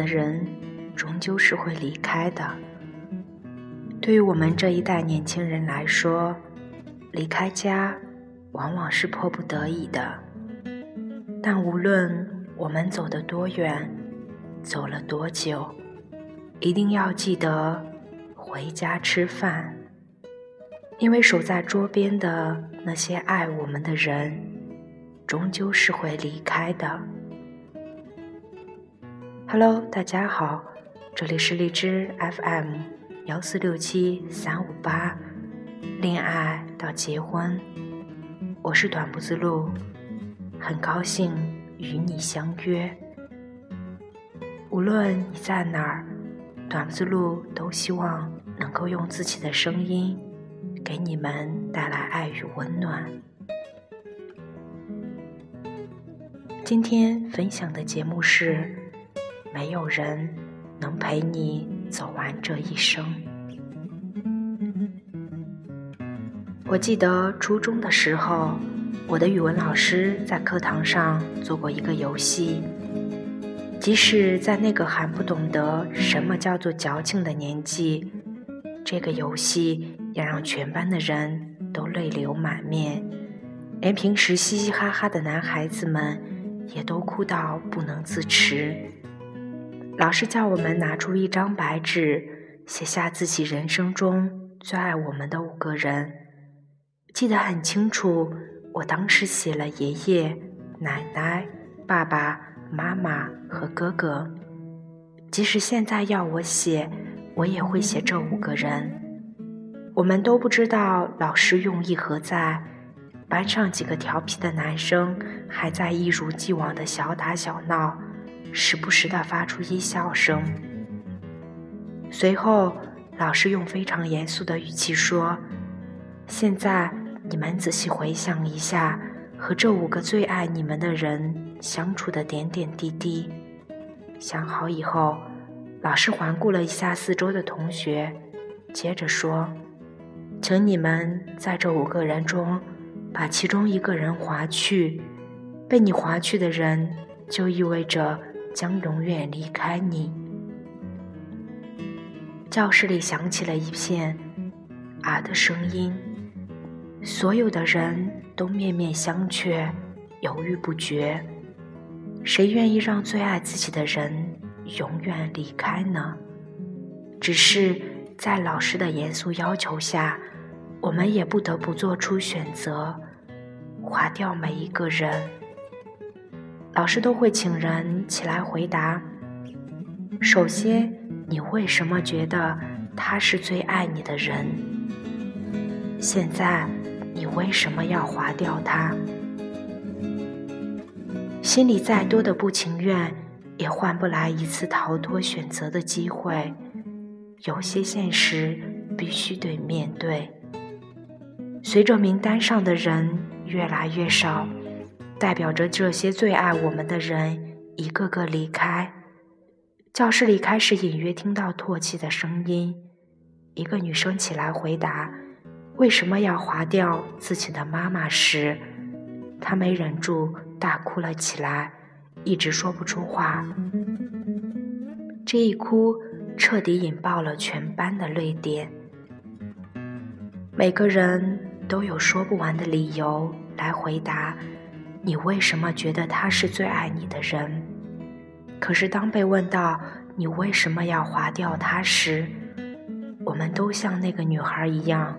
的人终究是会离开的。对于我们这一代年轻人来说，离开家往往是迫不得已的。但无论我们走得多远，走了多久，一定要记得回家吃饭，因为守在桌边的那些爱我们的人，终究是会离开的。Hello，大家好，这里是荔枝 FM 幺四六七三五八，恋爱到结婚，我是短步子路，很高兴与你相约。无论你在哪儿，短步子路都希望能够用自己的声音，给你们带来爱与温暖。今天分享的节目是。没有人能陪你走完这一生。我记得初中的时候，我的语文老师在课堂上做过一个游戏。即使在那个还不懂得什么叫做矫情的年纪，这个游戏也让全班的人都泪流满面，连平时嘻嘻哈哈的男孩子们也都哭到不能自持。老师叫我们拿出一张白纸，写下自己人生中最爱我们的五个人。记得很清楚，我当时写了爷爷、奶奶、爸爸妈妈和哥哥。即使现在要我写，我也会写这五个人。我们都不知道老师用意何在，班上几个调皮的男生还在一如既往的小打小闹。时不时的发出一笑声。随后，老师用非常严肃的语气说：“现在你们仔细回想一下，和这五个最爱你们的人相处的点点滴滴。想好以后，老师环顾了一下四周的同学，接着说：‘请你们在这五个人中，把其中一个人划去。被你划去的人，就意味着……’”将永远离开你。教室里响起了一片“啊”的声音，所有的人都面面相觑，犹豫不决。谁愿意让最爱自己的人永远离开呢？只是在老师的严肃要求下，我们也不得不做出选择，划掉每一个人。老师都会请人起来回答。首先，你为什么觉得他是最爱你的人？现在，你为什么要划掉他？心里再多的不情愿，也换不来一次逃脱选择的机会。有些现实必须得面对。随着名单上的人越来越少。代表着这些最爱我们的人一个个离开，教室里开始隐约听到唾弃的声音。一个女生起来回答：“为什么要划掉自己的妈妈？”时，她没忍住大哭了起来，一直说不出话。这一哭彻底引爆了全班的泪点。每个人都有说不完的理由来回答。你为什么觉得他是最爱你的人？可是当被问到你为什么要划掉他时，我们都像那个女孩一样，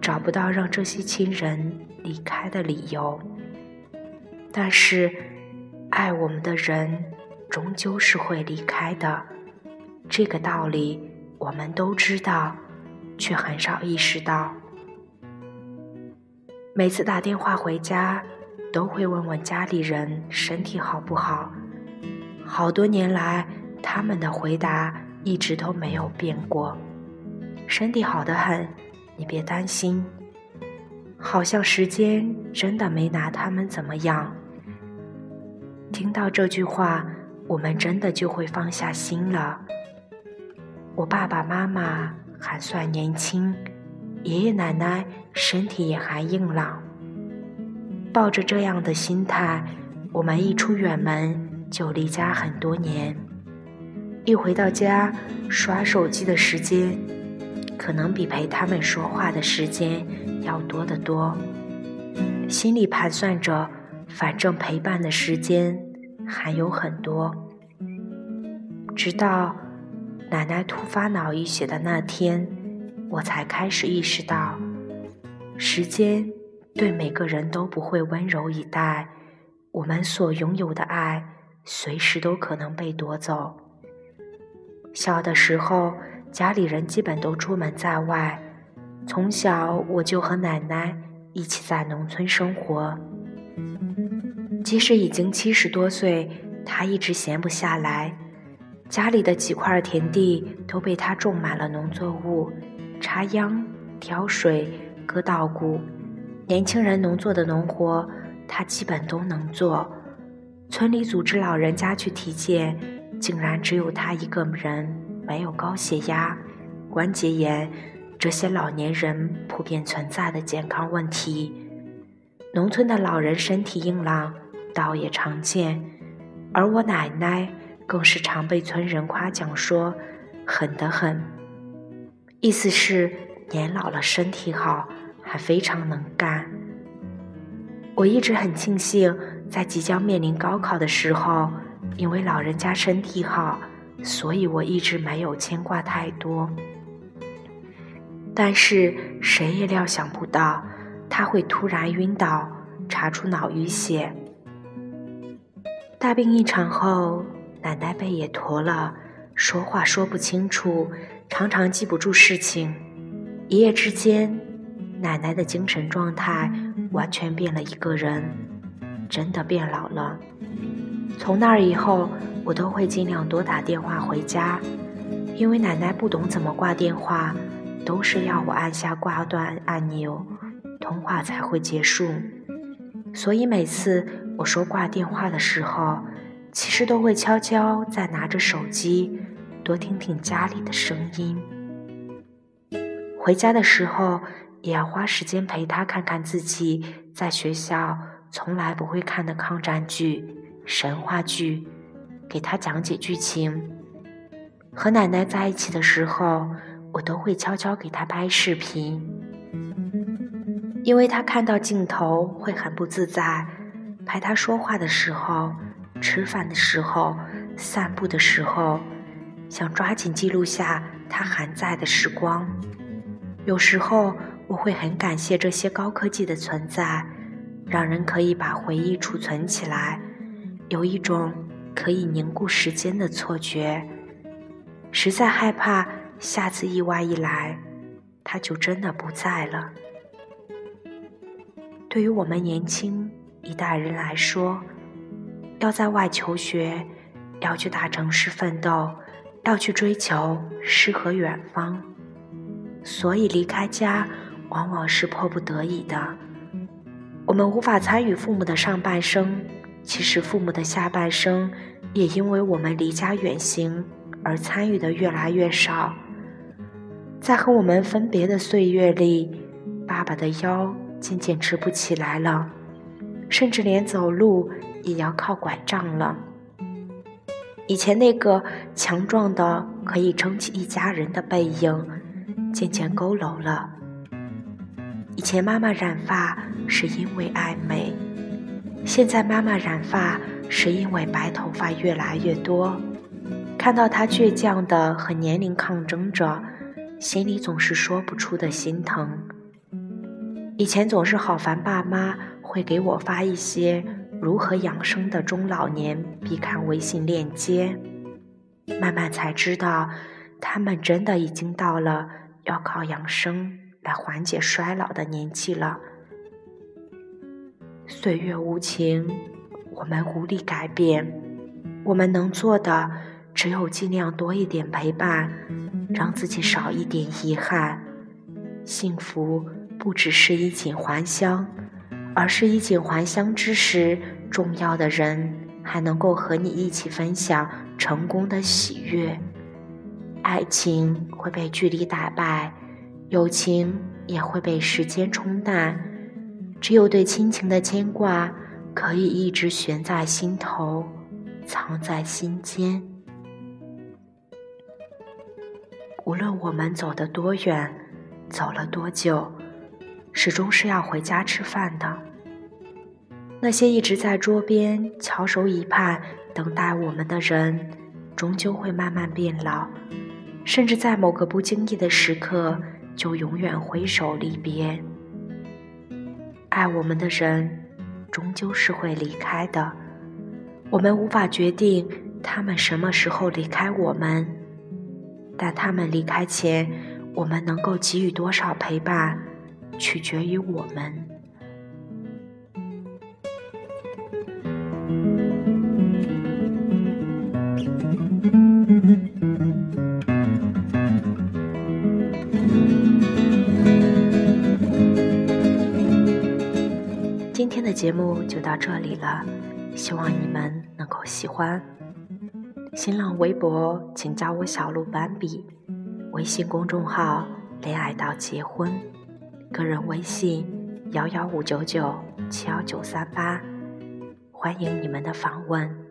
找不到让这些亲人离开的理由。但是，爱我们的人终究是会离开的，这个道理我们都知道，却很少意识到。每次打电话回家。都会问问家里人身体好不好，好多年来，他们的回答一直都没有变过，身体好得很，你别担心。好像时间真的没拿他们怎么样。听到这句话，我们真的就会放下心了。我爸爸妈妈还算年轻，爷爷奶奶身体也还硬朗。抱着这样的心态，我们一出远门就离家很多年。一回到家，刷手机的时间可能比陪他们说话的时间要多得多。心里盘算着，反正陪伴的时间还有很多。直到奶奶突发脑溢血的那天，我才开始意识到，时间对每个人都不会温柔以待，我们所拥有的爱，随时都可能被夺走。小的时候，家里人基本都出门在外，从小我就和奶奶一起在农村生活。即使已经七十多岁，她一直闲不下来，家里的几块田地都被她种满了农作物，插秧、挑水、割稻谷，年轻人能做的农活，他基本都能做。村里组织老人家去体检。竟然只有他一个人没有高血压、关节炎这些老年人普遍存在的健康问题。农村的老人身体硬朗，倒也常见。而我奶奶更是常被村人夸奖说狠得很，意思是年老了身体好，还非常能干。我一直很庆幸，在即将面临高考的时候。因为老人家身体好，所以我一直没有牵挂太多。但是谁也料想不到，他会突然晕倒，查出脑淤血。大病一场后，奶奶背也驼了，说话说不清楚，常常记不住事情。一夜之间，奶奶的精神状态完全变了一个人，真的变老了。从那儿以后，我都会尽量多打电话回家，因为奶奶不懂怎么挂电话，都是要我按下挂断按钮，通话才会结束。所以每次我说挂电话的时候，其实都会悄悄在拿着手机，多听听家里的声音。回家的时候，也要花时间陪他看看自己在学校从来不会看的抗战剧。神话剧，给他讲解剧情。和奶奶在一起的时候，我都会悄悄给他拍视频，因为他看到镜头会很不自在。拍他说话的时候、吃饭的时候、散步的时候，想抓紧记录下他还在的时光。有时候我会很感谢这些高科技的存在，让人可以把回忆储存起来。有一种可以凝固时间的错觉，实在害怕下次意外一来，他就真的不在了。对于我们年轻一代人来说，要在外求学，要去大城市奋斗，要去追求诗和远方，所以离开家往往是迫不得已的。我们无法参与父母的上半生。其实，父母的下半生也因为我们离家远行而参与的越来越少。在和我们分别的岁月里，爸爸的腰渐渐直不起来了，甚至连走路也要靠拐杖了。以前那个强壮的可以撑起一家人的背影，渐渐佝偻了。以前妈妈染发是因为爱美。现在妈妈染发是因为白头发越来越多，看到她倔强的和年龄抗争着，心里总是说不出的心疼。以前总是好烦爸妈会给我发一些如何养生的中老年必看微信链接，慢慢才知道，他们真的已经到了要靠养生来缓解衰老的年纪了。岁月无情，我们无力改变。我们能做的，只有尽量多一点陪伴，让自己少一点遗憾。幸福不只是衣锦还乡，而是衣锦还乡之时，重要的人还能够和你一起分享成功的喜悦。爱情会被距离打败，友情也会被时间冲淡。只有对亲情的牵挂，可以一直悬在心头，藏在心间。无论我们走得多远，走了多久，始终是要回家吃饭的。那些一直在桌边翘首以盼等待我们的人，终究会慢慢变老，甚至在某个不经意的时刻，就永远挥手离别。爱我们的人，终究是会离开的。我们无法决定他们什么时候离开我们。但他们离开前，我们能够给予多少陪伴，取决于我们。节目就到这里了，希望你们能够喜欢。新浪微博请加我小鹿斑比，微信公众号恋爱到结婚，个人微信幺幺五九九七幺九三八，欢迎你们的访问。